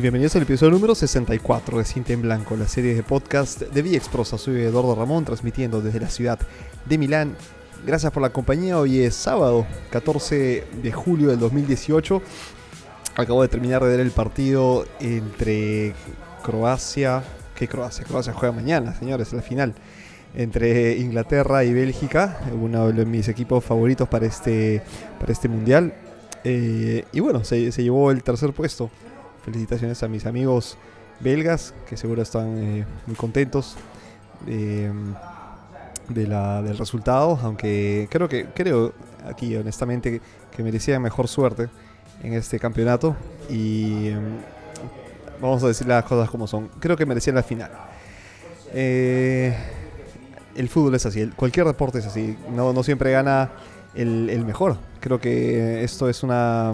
bienvenidos al episodio número 64 de Cinta en Blanco, la serie de podcast de Vía Exprosa. Soy Eduardo Ramón, transmitiendo desde la ciudad de Milán. Gracias por la compañía. Hoy es sábado, 14 de julio del 2018. Acabo de terminar de ver el partido entre Croacia. ¿Qué Croacia? Croacia juega mañana, señores, la final. Entre Inglaterra y Bélgica, uno de mis equipos favoritos para este, para este mundial. Eh, y bueno, se, se llevó el tercer puesto felicitaciones a mis amigos belgas, que seguro están eh, muy contentos de, la, del resultado, aunque creo que creo aquí honestamente que merecían mejor suerte en este campeonato y em, vamos a decir las cosas como son. Creo que merecían la final. Eh, el fútbol es así, cualquier deporte es así, no, no siempre gana el mejor. Creo que esto es una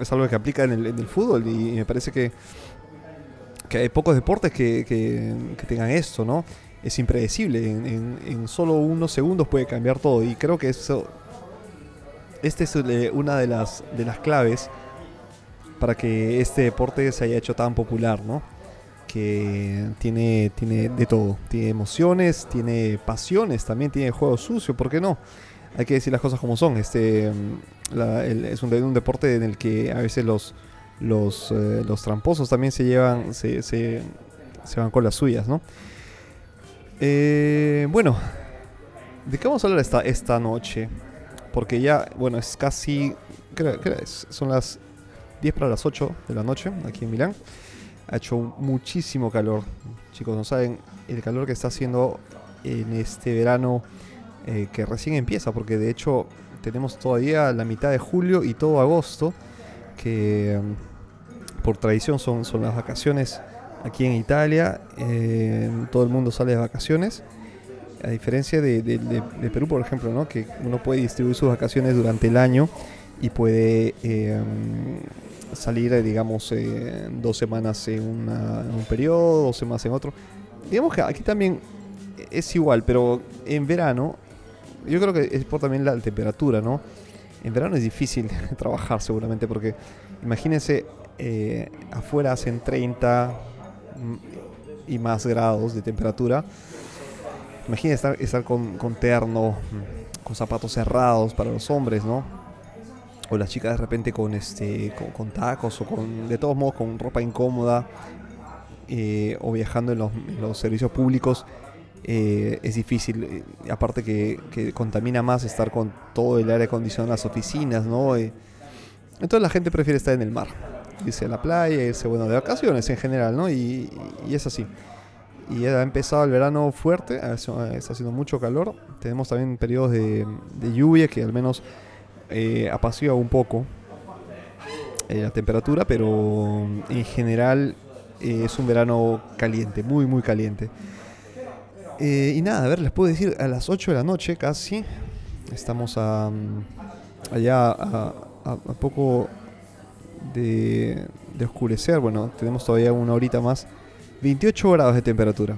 es algo que aplica en el, fútbol y, me parece que, hay pocos deportes que, que, tengan esto, ¿no? Es impredecible, en, solo unos segundos puede cambiar todo y creo que eso, esta es eh, una de las, de las claves para que este deporte se haya hecho tan popular, ¿no? Que tiene, tiene de todo, tiene emociones, tiene pasiones, también tiene juego sucio, ¿por qué no? Hay que decir las cosas como son. Este, mm, es un, deporte en el que a veces los, los, eh, los tramposos también se llevan, se, se, van con las suyas, ¿no? Eh, bueno, ¿de qué vamos a hablar esta, esta noche? Porque ya, bueno, es casi, ¿qué? Son las 10 para las 8 de la noche aquí en Milán. Ha hecho muchísimo calor. Chicos, no saben el calor que está haciendo en este verano eh, que recién empieza, porque de hecho tenemos todavía la mitad de julio y todo agosto, que mm, por tradición son, son las vacaciones aquí en Italia, eh, todo el mundo sale de vacaciones, a diferencia de, Perú, por ejemplo, ¿no? que uno puede distribuir sus vacaciones durante el año y puede eh, mm, salir, digamos, dos semanas en, en un periodo, dos semanas en otro. Digamos que aquí también es igual, pero en verano yo creo que es por también la temperatura, ¿no? En verano es difícil trabajar seguramente porque imagínense eh, afuera hacen 30 y más grados de temperatura. Imagínense estar, con, terno, con zapatos cerrados para los hombres, ¿no? O las chicas de repente con este con, tacos o con de todos modos con ropa incómoda eh, o viajando en los servicios públicos eh, es difícil. Eh, aparte que, contamina más estar con todo el aire acondicionado en las oficinas, ¿no? Eh, entonces la gente prefiere estar en el mar, irse a la playa, irse bueno de vacaciones en general, ¿no? Y, es así. Y ha empezado el verano fuerte, está haciendo mucho calor. Tenemos también periodos de, lluvia que al menos eh, apacigua un poco la temperatura, pero en general es un verano caliente, muy, muy caliente. Eh, y nada, a ver, les puedo decir, a las 8 de la noche casi, estamos a, mm, allá a, poco de, oscurecer, bueno, tenemos todavía una horita más, 28 grados de temperatura.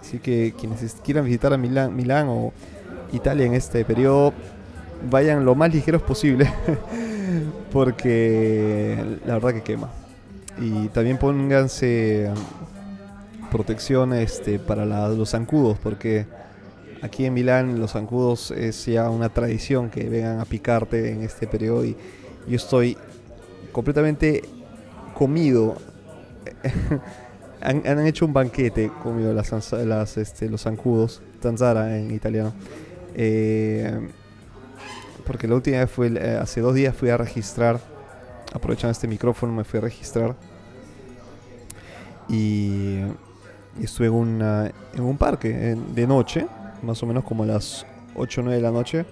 Así que quienes quieran visitar a Milán, Milán o Italia en este periodo, vayan lo más ligeros posible, porque la verdad que quema. Y también pónganse protección este, para los zancudos, porque aquí en Milán los zancudos es ya una tradición que vengan a picarte en este periodo y yo estoy completamente comido. han, hecho un banquete comido las, este, los zancudos, tanzara en italiano. Eh, porque la última vez fue, eh, hace dos días fui a registrar, aprovechando este micrófono me fui a registrar y estuve en, un parque de noche, más o menos como a las 8 o 9 de la noche.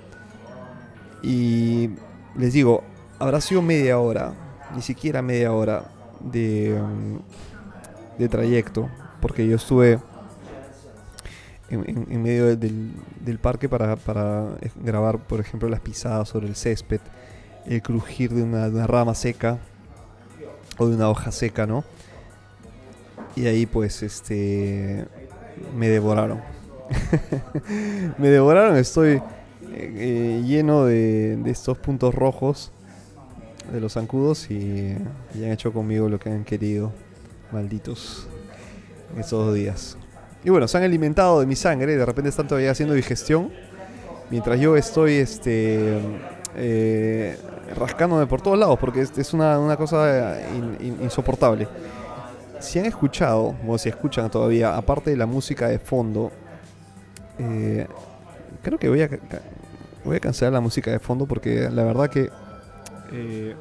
Y les digo, habrá sido media hora, ni siquiera media hora de, mm, de trayecto, porque yo estuve en, medio del, parque para, para, grabar, por ejemplo, las pisadas sobre el césped, el crujir de una rama seca o de una hoja seca, ¿no? Y ahí pues este me devoraron. me devoraron, estoy eh, lleno de, estos puntos rojos. de los zancudos y, y han hecho conmigo lo que han querido. Malditos. Estos días. Y bueno, se han alimentado de mi sangre. De repente están todavía haciendo digestión. Mientras yo estoy este, eh, rascándome por todos lados. Porque es, una, una cosa in- insoportable. Si han escuchado, o si escuchan todavía, aparte de la música de fondo, eh, creo que voy a, voy a cancelar la música de fondo porque la verdad que... eh,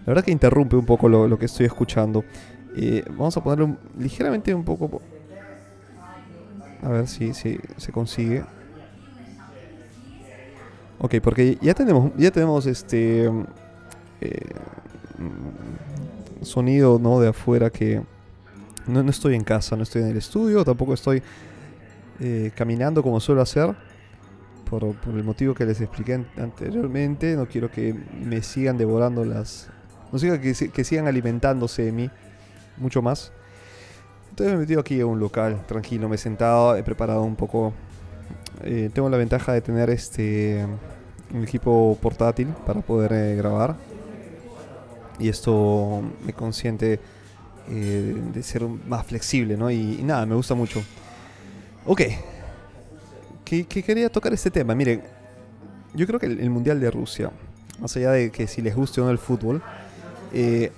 la verdad que interrumpe un poco lo, que estoy escuchando. Eh, vamos a ponerlo ligeramente un poco... po- A ver si, si se consigue. Ok, porque ya tenemos, ya tenemos este... eh, sonido ¿no? de afuera que... No, no estoy en casa, no estoy en el estudio, tampoco estoy eh, caminando como suelo hacer. Por, por el motivo que les expliqué an- anteriormente, no quiero que me sigan devorando las... No quiero que, que sigan alimentándose de mí mucho más. Entonces me he metido aquí a un local, tranquilo, me he sentado, he preparado un poco... eh, tengo la ventaja de tener este un equipo portátil para poder eh, grabar. Y esto me consiente eh, de ser más flexible, ¿no? Y, nada, me gusta mucho. Ok. Que, que quería tocar este tema. Miren, yo creo que el, Mundial de Rusia, más allá de que si les guste o no el fútbol, eh,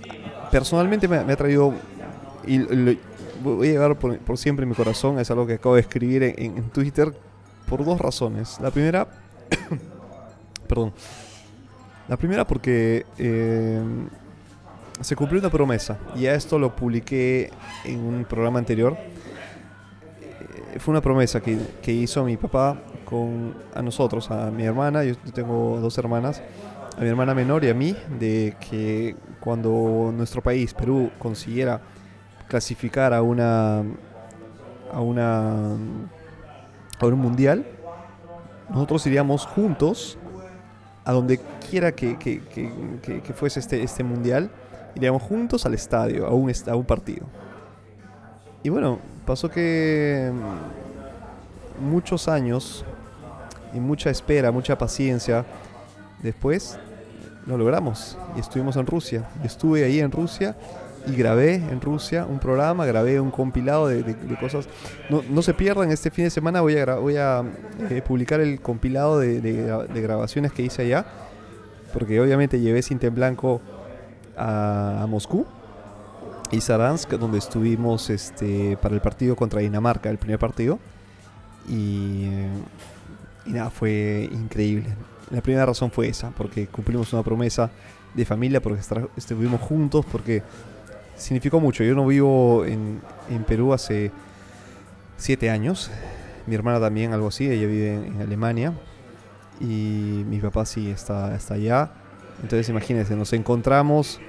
personalmente me, ha traído, y voy a llevar por, siempre en mi corazón, es algo que acabo de escribir en, en Twitter por dos razones. La primera, perdón, la primera porque eh, se cumplió una promesa, y a esto lo publiqué en un programa anterior. Eh, Fue una promesa que, que hizo mi papá con a nosotros, a mi hermana, yo tengo dos hermanas, a mi hermana menor y a mí, de que cuando nuestro país, Perú, consiguiera clasificar a una a una a un mundial, nosotros iríamos juntos a donde quiera que- que- que- que fuese este, este mundial, iríamos juntos al estadio, a un, a un partido. Y bueno, pasó que mm, muchos años y mucha espera, mucha paciencia, después lo logramos y estuvimos en Rusia. Y estuve ahí en Rusia y grabé en Rusia un programa, grabé un compilado de, de- de cosas. No, no se pierdan, este fin de semana voy a, voy a eh, publicar el compilado de, de grabaciones que hice allá, porque obviamente llevé cinta en blanco a, a Moscú y Saransk, donde estuvimos este, para el partido contra Dinamarca, el primer partido. Y, y nada, fue increíble. La primera razón fue esa, porque cumplimos una promesa de familia, porque estuvimos juntos, porque significó mucho. Yo no vivo en, en Perú hace siete años. Mi hermana también, algo así, ella vive en, en Alemania. Y mi papá sí está, está allá. Entonces imagínense, nos encontramos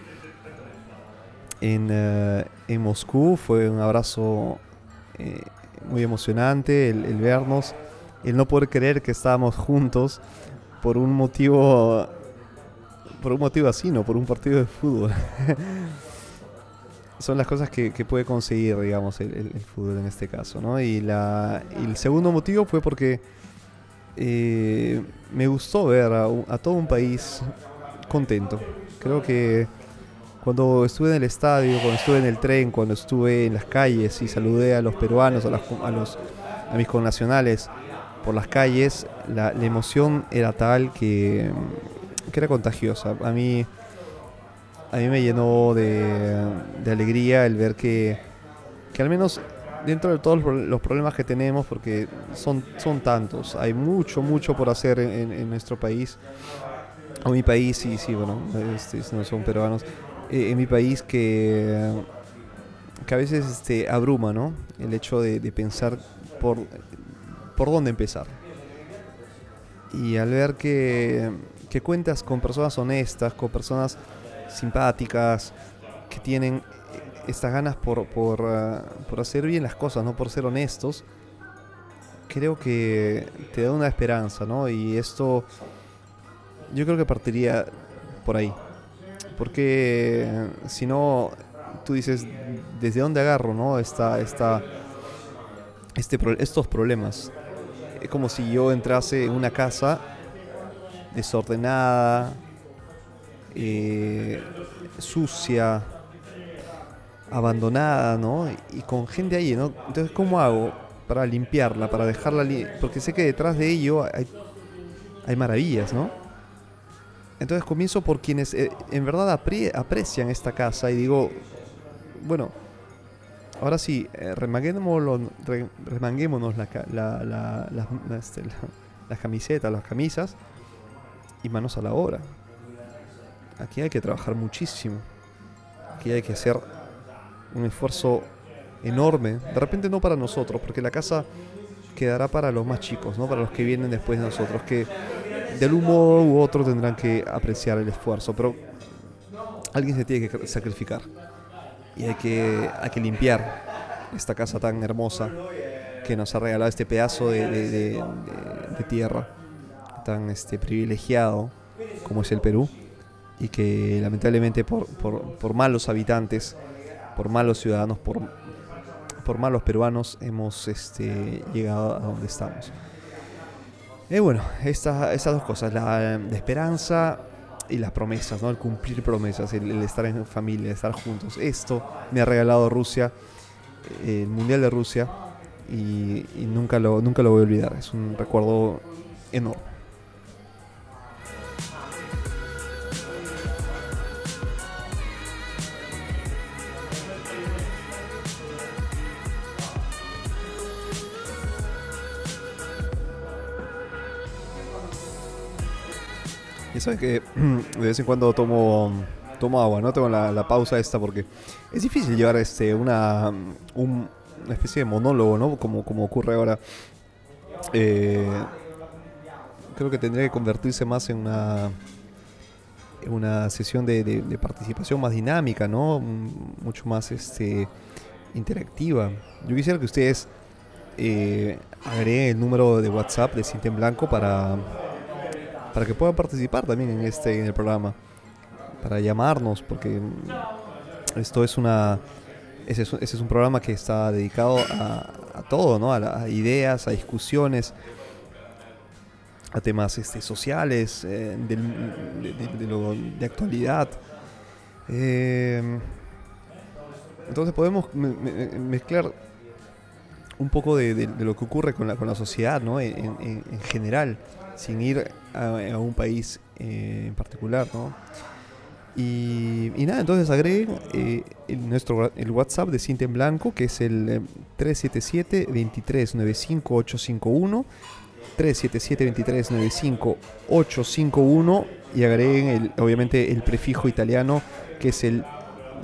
en, eh, en Moscú. Fue un abrazo eh, muy emocionante el, vernos, el no poder creer que estábamos juntos por un motivo, por un motivo así, no por un partido de fútbol. Son las cosas que, puede conseguir, digamos, el, fútbol en este caso, ¿no? Y, la, y el segundo motivo fue porque eh, me gustó ver a, a todo un país contento. Creo que cuando estuve en el estadio, cuando estuve en el tren, cuando estuve en las calles y saludé a los peruanos, a, los, a mis connacionales por las calles, la, la emoción era tal que, que era contagiosa. A mí, a mí me llenó de, de alegría el ver que, que al menos dentro de todos los pro- los problemas que tenemos, porque son, son tantos, hay mucho, mucho por hacer en- en nuestro país, o mi país, sí, sí, bueno, este, no son peruanos, eh, en mi país que, que a veces este, abruma, ¿no? El hecho de, de pensar por, por dónde empezar. Y al ver que, que cuentas con personas honestas, con personas simpáticas, que tienen estas ganas por, por, ah, por hacer bien las cosas, no por ser honestos, creo que te da una esperanza, ¿no? Y esto yo creo que partiría por ahí. Porque si no, tú dices, ¿desde dónde agarro, no? Esta, esta, este, estos problemas. Es como si yo entrase en una casa desordenada, eh, sucia, abandonada, ¿no? Y con gente ahí, ¿no? Entonces, ¿cómo hago para limpiarla, para dejarla Porque sé que detrás de ello hay, hay maravillas, ¿no? Entonces comienzo por quienes eh, en verdad aprecian esta casa y digo, bueno, ahora sí, eh, remanguémonos, este, las camisetas, las camisas y manos a la obra. Aquí hay que trabajar muchísimo. Aquí hay que hacer un esfuerzo enorme. De repente no para nosotros, porque la casa quedará para los más chicos, ¿no? Para los que vienen después de nosotros, que de un modo u otro tendrán que apreciar el esfuerzo, pero alguien se tiene que sacrificar. Y hay que, hay que limpiar esta casa tan hermosa que nos ha regalado este pedazo de, de tierra tan este, privilegiado como es el Perú y que lamentablemente por, por, malos habitantes, por malos ciudadanos, por, por malos peruanos hemos este, llegado a donde estamos. Y bueno, estas dos cosas, la, esperanza y las promesas, ¿no? el cumplir promesas, el, estar en familia, el estar juntos. Esto me ha regalado Rusia, el Mundial de Rusia, y, y nunca, lo, nunca lo voy a olvidar. Es un recuerdo enorme. Sabes que de vez en cuando tomo, tomo agua, ¿no? Tengo la, pausa esta porque es difícil llevar este, una, una especie de monólogo, ¿no? Como, como ocurre ahora. Eh, creo que tendría que convertirse más en una, en una sesión de, participación más dinámica, ¿no? Mucho más este, interactiva. Yo quisiera que ustedes eh, agreguen el número de WhatsApp de Cinta en Blanco para para que puedan participar también en este en el programa, para llamarnos, porque esto es una ese es, un programa que está dedicado a, todo, ¿no? A, ideas, a discusiones, a temas este, sociales, eh, de, actualidad. Eh, entonces podemos mezclar un poco de, lo que ocurre con la, con la sociedad, ¿no? en general sin ir a, un país eh, en particular, ¿no? Y, nada, entonces agreguen eh, el, nuestro, el WhatsApp de Cinta en Blanco, que es el 377-2395-851. 377-2395-851 y agreguen el, obviamente el prefijo italiano que es el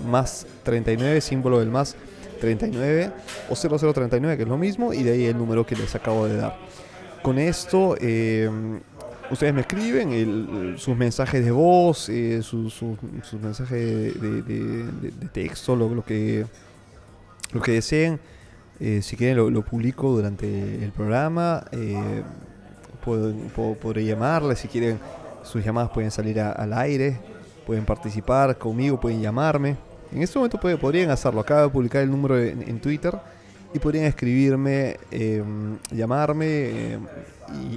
más 39, símbolo del más 39 o 0039 que es lo mismo y de ahí el número que les acabo de dar. Con esto, eh, ustedes me escriben sus mensajes de voz, eh, sus mensajes de, texto, lo, que, lo que deseen. Eh, si quieren, lo, publico durante el programa. Puedo, podré llamarles. Si quieren, sus llamadas pueden salir al aire. Pueden participar conmigo, pueden llamarme. En este momento podrían hacerlo. Acabo de publicar el número en Twitter y podrían escribirme, em, llamarme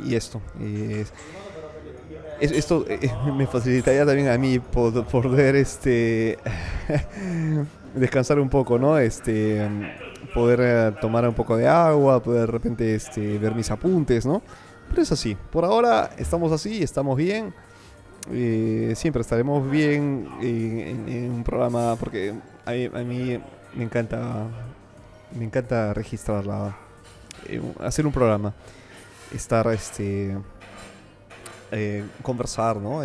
y, esto. esto eh, me facilitaría también a mí poder este descansar un poco, ¿no? Este poder eh, tomar un poco de agua, poder de repente este, ver mis apuntes, ¿no? Pero es así. Por ahora estamos así, estamos bien. Eh, siempre estaremos bien en, un programa porque a mí me encanta me encanta registrarla, eh, hacer un programa, estar, este, eh, conversar, ¿no?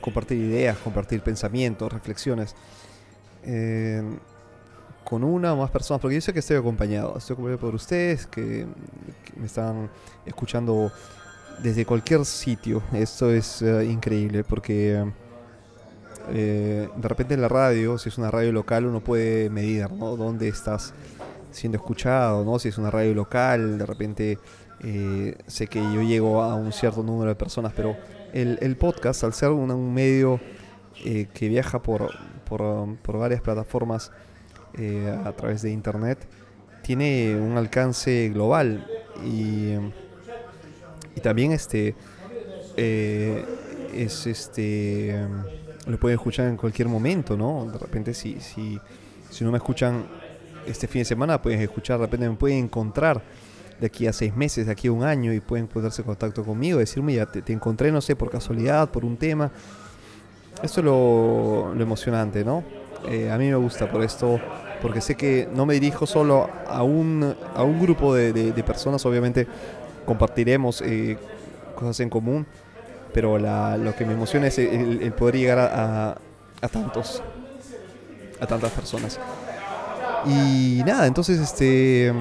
compartir ideas, compartir pensamientos, reflexiones. con una o más personas, porque yo sé que estoy acompañado, estoy acompañado por ustedes que, me están escuchando desde cualquier sitio. Esto es eh, increíble porque eh, de repente en la radio, si es una radio local, uno puede medir ¿no? dónde estás siendo escuchado, ¿no? si es una radio local, de repente eh, sé que yo llego a un cierto número de personas, pero el, podcast, al ser un, medio eh, que viaja por, por, varias plataformas a través de internet, tiene un alcance global y, y también este es este lo pueden escuchar en cualquier momento, ¿no? De repente si, si, si no me escuchan este fin de semana, pueden escuchar, de repente me pueden encontrar de aquí a seis meses, de aquí a un año y pueden ponerse en contacto conmigo, decirme, ya te, encontré, no sé, por casualidad, por un tema. Esto es lo, emocionante, ¿no? Eh, a mí me gusta por esto, porque sé que no me dirijo solo a un, a un grupo de, personas, obviamente compartiremos eh, cosas en común, pero lo que me emociona es el, poder llegar a, tantos, a tantas personas. Y nada, entonces este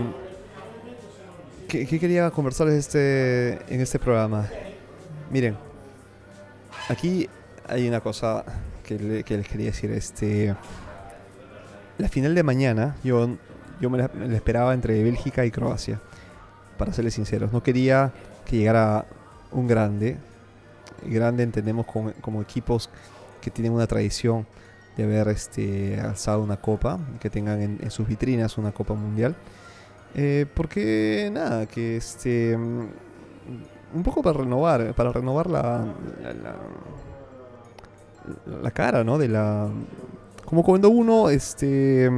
¿Qué, quería conversarles este, en este programa? Miren, aquí hay una cosa que, les quería decir. Este, la final de mañana, yo, yo me la, esperaba entre Bélgica y Croacia, para serles sinceros. No quería que llegara un grande. Grande entendemos como, equipos que tienen una tradición de haber este, alzado una copa, que tengan en sus vitrinas una copa mundial. Eh, porque nada, que este. Un poco para renovar, para renovar la, la, cara, ¿no? De la. Como cuando uno, este.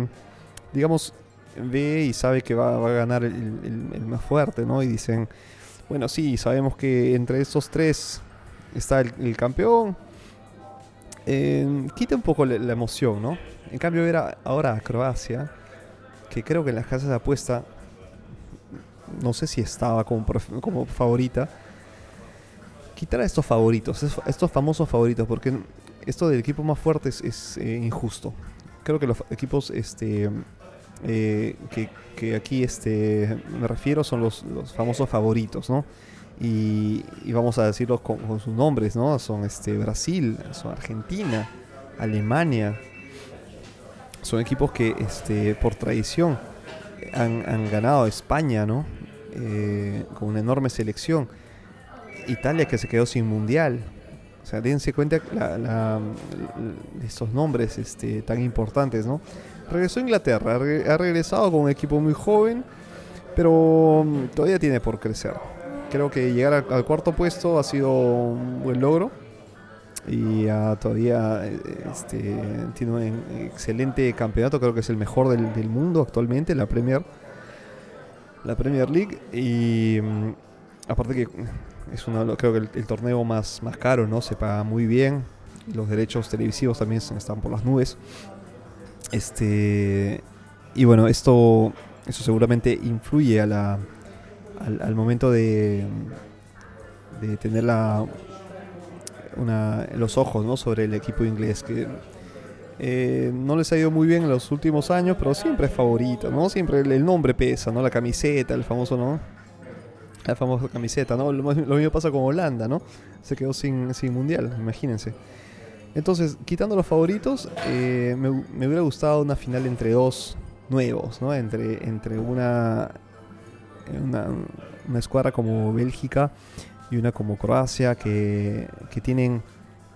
Digamos, ve y sabe que va, a ganar el, más fuerte, ¿no? Y dicen, bueno, sí, sabemos que entre estos tres está el, campeón. Eh, quita un poco la, emoción, ¿no? En cambio, era ahora a Croacia, que creo que en las casas de apuesta no sé si estaba como, como favorita, quitar a estos favoritos, estos famosos favoritos, porque esto del equipo más fuerte es, eh, injusto. Creo que los equipos este, eh, que, aquí este, me refiero son los, famosos favoritos, ¿no? Y, vamos a decirlos con, sus nombres, ¿no? Son este, Brasil, son Argentina, Alemania. Son equipos que este, por tradición han, ganado España, ¿no? Eh, con una enorme selección. Italia que se quedó sin mundial. O sea, dense cuenta de estos nombres este, tan importantes, ¿no? Regresó a Inglaterra, ha regresado con un equipo muy joven, pero mm, todavía tiene por crecer. Creo que llegar al, cuarto puesto ha sido un buen logro y todavía este, tiene un excelente campeonato, creo que es el mejor del, mundo actualmente, la Premier la Premier League y mm, aparte que es uno, creo que el, torneo más, más caro, ¿no? Se paga muy bien. Los derechos televisivos también están por las nubes. Este y bueno, esto eso seguramente influye a la, al, momento de, de tener la, los ojos ¿no? sobre el equipo inglés. Que eh, no les ha ido muy bien en los últimos años, pero siempre es favorito, ¿no? Siempre el, nombre pesa, ¿no? La camiseta, el famoso, ¿no? La famosa camiseta, ¿no? Lo, mismo pasa con Holanda, ¿no? Se quedó sin, sin mundial, imagínense. Entonces, quitando los favoritos, eh, me, hubiera gustado una final entre dos nuevos, ¿no? Entre, entre una, una, escuadra como Bélgica y una como Croacia que, que tienen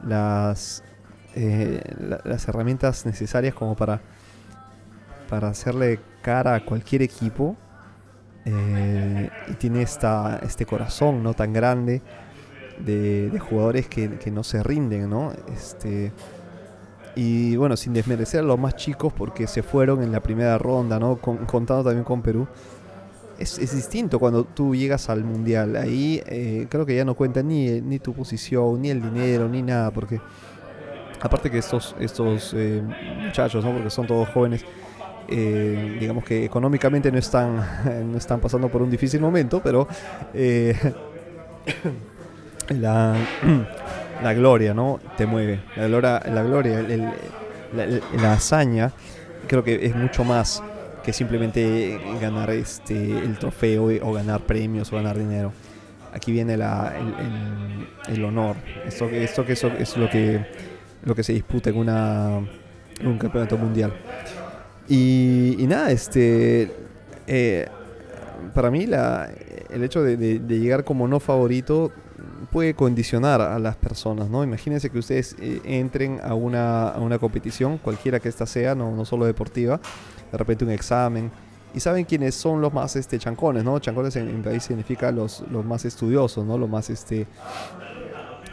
las eh, las herramientas necesarias como para, para hacerle cara a cualquier equipo. Eh, y tiene esta, este corazón no tan grande de, jugadores que, no se rinden, ¿no? Este, y bueno, sin desmerecer a los más chicos porque se fueron en la primera ronda, ¿no? contando también con Perú. Es, distinto cuando tú llegas al mundial. Ahí eh, creo que ya no cuenta ni, ni tu posición, ni el dinero, ni nada, porque Aparte que estos, estos eh, muchachos, ¿no? porque son todos jóvenes, eh, digamos que económicamente no están, no están pasando por un difícil momento, pero eh, la, la, gloria ¿no? te mueve. La gloria, la, gloria la, hazaña, creo que es mucho más que simplemente ganar este, el trofeo o ganar premios o ganar dinero. Aquí viene la, el, honor. Esto, esto que es lo que lo que se disputa en, una, un campeonato mundial. Y, nada, este, eh, para mí la, el hecho de, llegar como no favorito puede condicionar a las personas, ¿no? Imagínense que ustedes eh, entren a una, a una competición, cualquiera que ésta sea, no, no solo deportiva, de repente un examen, y saben quiénes son los más este, chancones, ¿no? Chancones en, mi país significa los, los más estudiosos, ¿no? Los más este,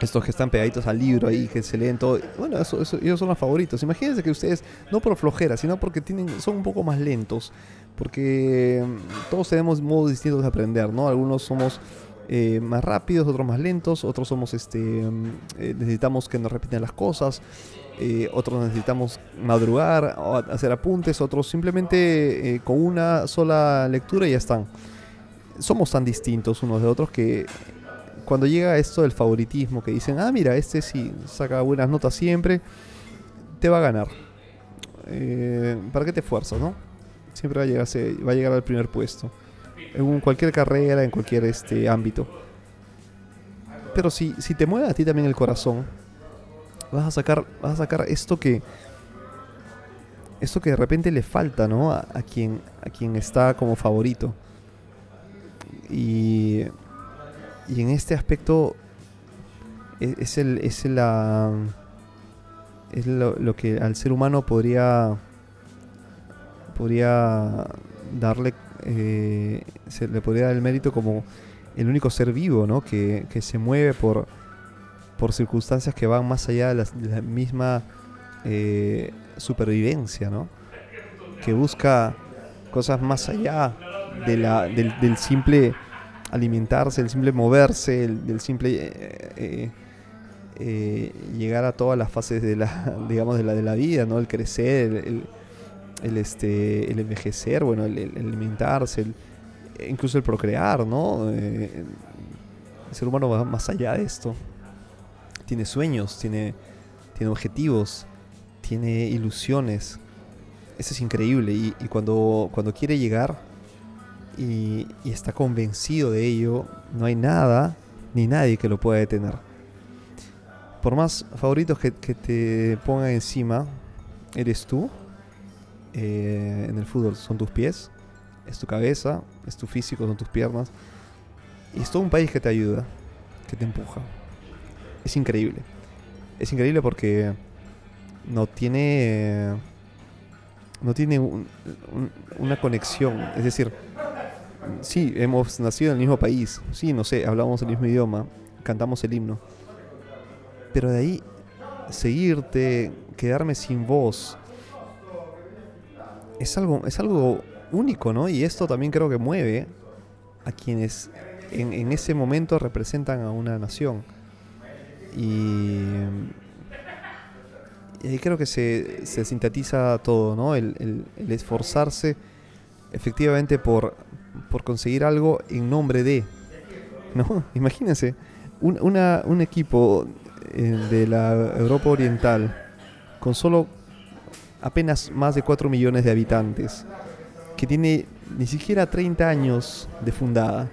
estos que están pegaditos al libro ahí, que se leen. Bueno, eso, ellos son los favoritos. Imagínense que ustedes, no por flojera, sino porque tienen, son un poco más lentos. Porque mm, todos tenemos modos distintos de aprender, ¿no? Algunos somos eh, más rápidos, otros más lentos, otros somos, este, mm, eh, necesitamos que nos repiten las cosas, eh, otros necesitamos madrugar, hacer apuntes, otros simplemente con una sola lectura y ya están. Somos tan distintos unos de otros que cuando llega esto del favoritismo, que dicen, ah, mira, este sí saca buenas notas siempre, te va a ganar. Eh, ¿Para qué te esfuerzas, no? Siempre va a, llegar, va a llegar al primer puesto. En cualquier carrera, en cualquier este, ámbito. Pero si, si te mueve a ti también el corazón, vas a sacar, vas a sacar esto que. Esto que de repente le falta, ¿no? A, a quien, a quien está como favorito. Y y en este aspecto e-, es, el, es, la, es lo, que al ser humano podría, podría darle, eh, se le podría dar el mérito como el único ser vivo, ¿no? Que, se mueve por, por circunstancias que van más allá de la, misma eh, supervivencia, ¿no? Que busca cosas más allá de la, del simple alimentarse, el simple moverse, el, simple eh, eh, llegar a todas las fases de la, digamos, de la, de la vida, ¿no? El crecer, el, este, el envejecer, bueno, el, alimentarse, incluso el procrear, ¿no? el ser humano va más allá de esto. Tiene sueños, tiene, tiene objetivos, tiene ilusiones. Eso es increíble. Y, cuando, cuando quiere llegar y, está convencido de ello, no hay nada ni nadie que lo pueda detener. Por más favoritos que, te pongan encima, eres tú. Eh, en el fútbol son tus pies, es tu cabeza, es tu físico, son tus piernas. Y es todo un país que te ayuda, que te empuja. Es increíble. Es increíble porque no tiene. No tiene una conexión. Es decir, sí, hemos nacido en el mismo país, sí, no sé, hablamos el mismo idioma, cantamos el himno. Pero de ahí, seguirte, quedarme sin voz, es algo, es algo único, ¿no? Y esto también creo que mueve a quienes en, ese momento representan a una nación. Y, ahí creo que se, sintetiza todo, ¿no? el esforzarse efectivamente por por conseguir algo en nombre de. ¿No? Imagínense, un, un equipo eh, de la Europa Oriental con solo apenas más de 4 millones de habitantes, que tiene ni siquiera 30 años de fundada,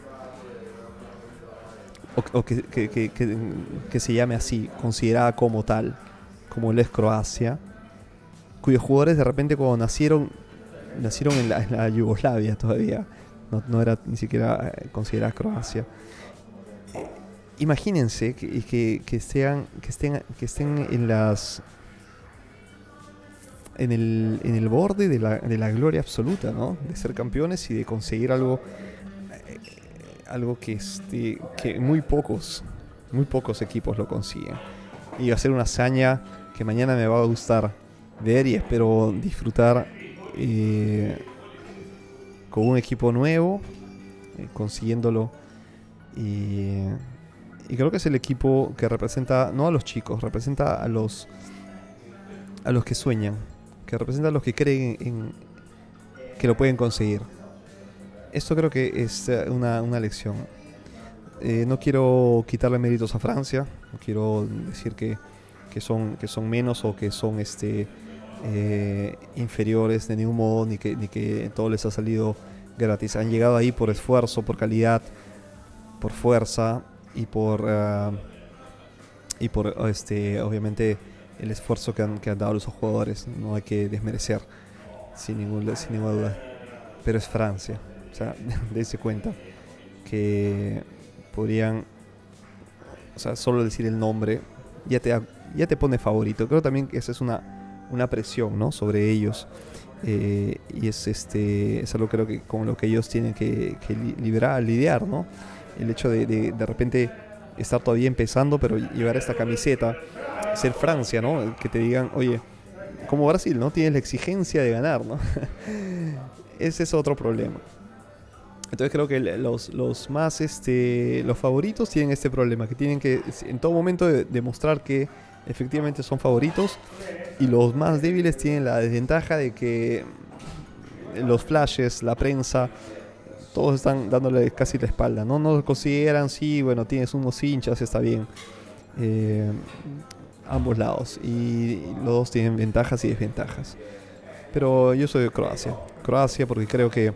o, que, que, se llame así, considerada como tal, como lo es Croacia, cuyos jugadores de repente cuando nacieron, nacieron en la, en la Yugoslavia todavía, no, era ni siquiera eh, considerada Croacia. imagínense que, que, que, sean, que, estén, que estén en las en el, en el borde de la, de la gloria absoluta, ¿no? De ser campeones y de conseguir algo eh, algo que este, que muy pocos muy pocos equipos lo consiguen. Y va a ser una hazaña que mañana me va a gustar ver y espero disfrutar eh, con un equipo nuevo, eh, consiguiéndolo. Y, creo que es el equipo que representa, no a los chicos, representa a los, a los que sueñan, que representa a los que creen en, que lo pueden conseguir. Esto creo que es eh, una, lección. Eh, no quiero quitarle méritos a Francia, no quiero decir que, son, que son menos o que son este, eh, inferiores de ningún modo, ni que, ni que todo les ha salido gratis. Han llegado ahí por esfuerzo, por calidad, por fuerza y por, eh, y por este, obviamente, el esfuerzo que han, que han dado los jugadores. No hay que desmerecer, sin, ningún, sin ninguna duda. Pero es Francia. O sea, dése cuenta que podrían, o sea, solo decir el nombre ya te, ya te pone favorito. Creo también que esa es una una presión ¿no? sobre ellos. Eh, y es este es algo creo que con lo que ellos tienen que, que liberar, lidiar, ¿no? El hecho de, de, repente estar todavía empezando, pero llevar esta camiseta, ser Francia, ¿no? Que te digan, oye, como Brasil, ¿no? Tienes la exigencia de ganar, ¿no? Ese es otro problema. Entonces creo que los, los más, este, los favoritos tienen este problema, que tienen que en todo momento demostrar que efectivamente son favoritos y los más débiles tienen la desventaja de que los flashes, la prensa, todos están dándole casi la espalda, ¿no? No lo consideran, sí, bueno, tienes unos hinchas, está bien. Eh, ambos lados. Y los dos tienen ventajas y desventajas. Pero yo soy de Croacia. Croacia porque creo que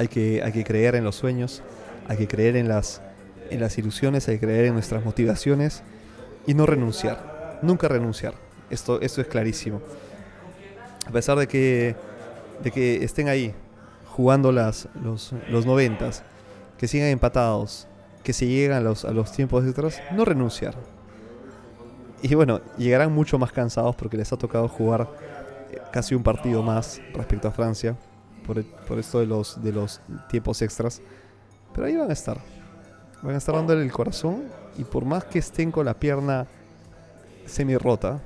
hay que, hay que creer en los sueños, hay que creer en las, en las ilusiones, hay que creer en nuestras motivaciones y no renunciar. Nunca renunciar. Esto, esto es clarísimo. A pesar de que, de que estén ahí jugando las, los, los noventas, que sigan empatados, que se llegan a los, a los tiempos detrás, no renunciar. Y bueno, llegarán mucho más cansados porque les ha tocado jugar eh, casi un partido más respecto a Francia por, por esto de los, de los tiempos extras. Pero ahí van a estar. Van a estar dándole el corazón y por más que estén con la pierna semi rota,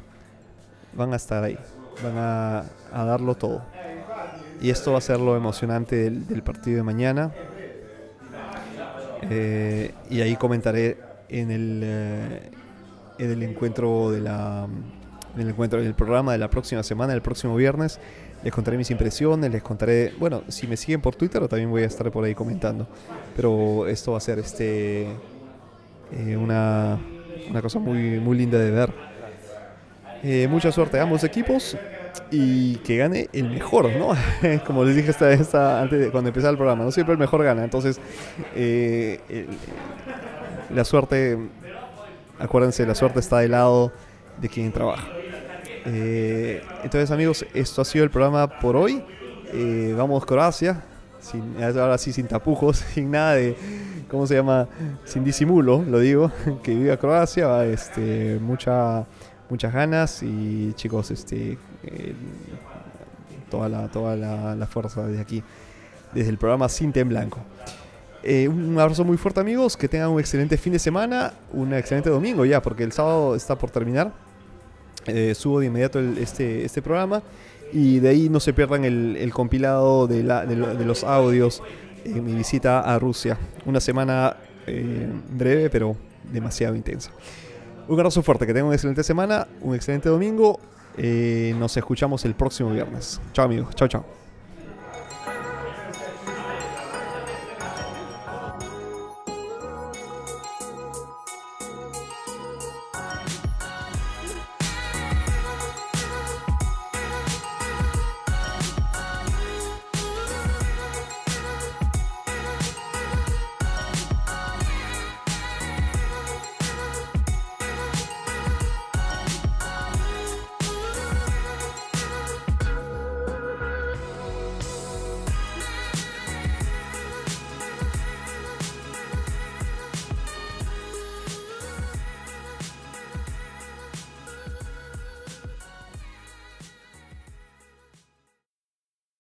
van a estar ahí. Van a, a darlo todo. Y esto va a ser lo emocionante del, partido de mañana. Eh, y ahí comentaré en el, eh, en el encuentro de la en el encuentro en el programa de la próxima semana, el próximo viernes. Les contaré mis impresiones, les contaré, bueno, si me siguen por Twitter también voy a estar por ahí comentando. Pero esto va a ser este eh, una, una, cosa muy, muy linda de ver. Eh, mucha suerte a ambos equipos y que gane el mejor, ¿no? Como les dije esta, esta, antes de cuando empezaba el programa, no siempre el mejor gana. Entonces, eh, la suerte Acuérdense, la suerte está del lado de quien trabaja. Eh, entonces, amigos, esto ha sido el programa por hoy. Eh, vamos Croacia, ahora sí sin tapujos, sin nada de, ¿cómo se llama? Sin disimulo, lo digo, que viva Croacia, este, mucha, muchas ganas y chicos, este, eh, toda, la, toda la fuerza desde aquí, desde el programa Cinta en Blanco. Eh, un abrazo muy fuerte amigos, que tengan un excelente fin de semana, un excelente domingo ya, porque el sábado está por terminar. Eh, subo de inmediato este, este programa y de ahí no se pierdan el, compilado de, los audios en mi visita a Rusia. Una semana eh, breve, pero demasiado intensa. Un abrazo fuerte, que tengan una excelente semana, un excelente domingo. nos escuchamos el próximo viernes. Chao amigos, chao chao.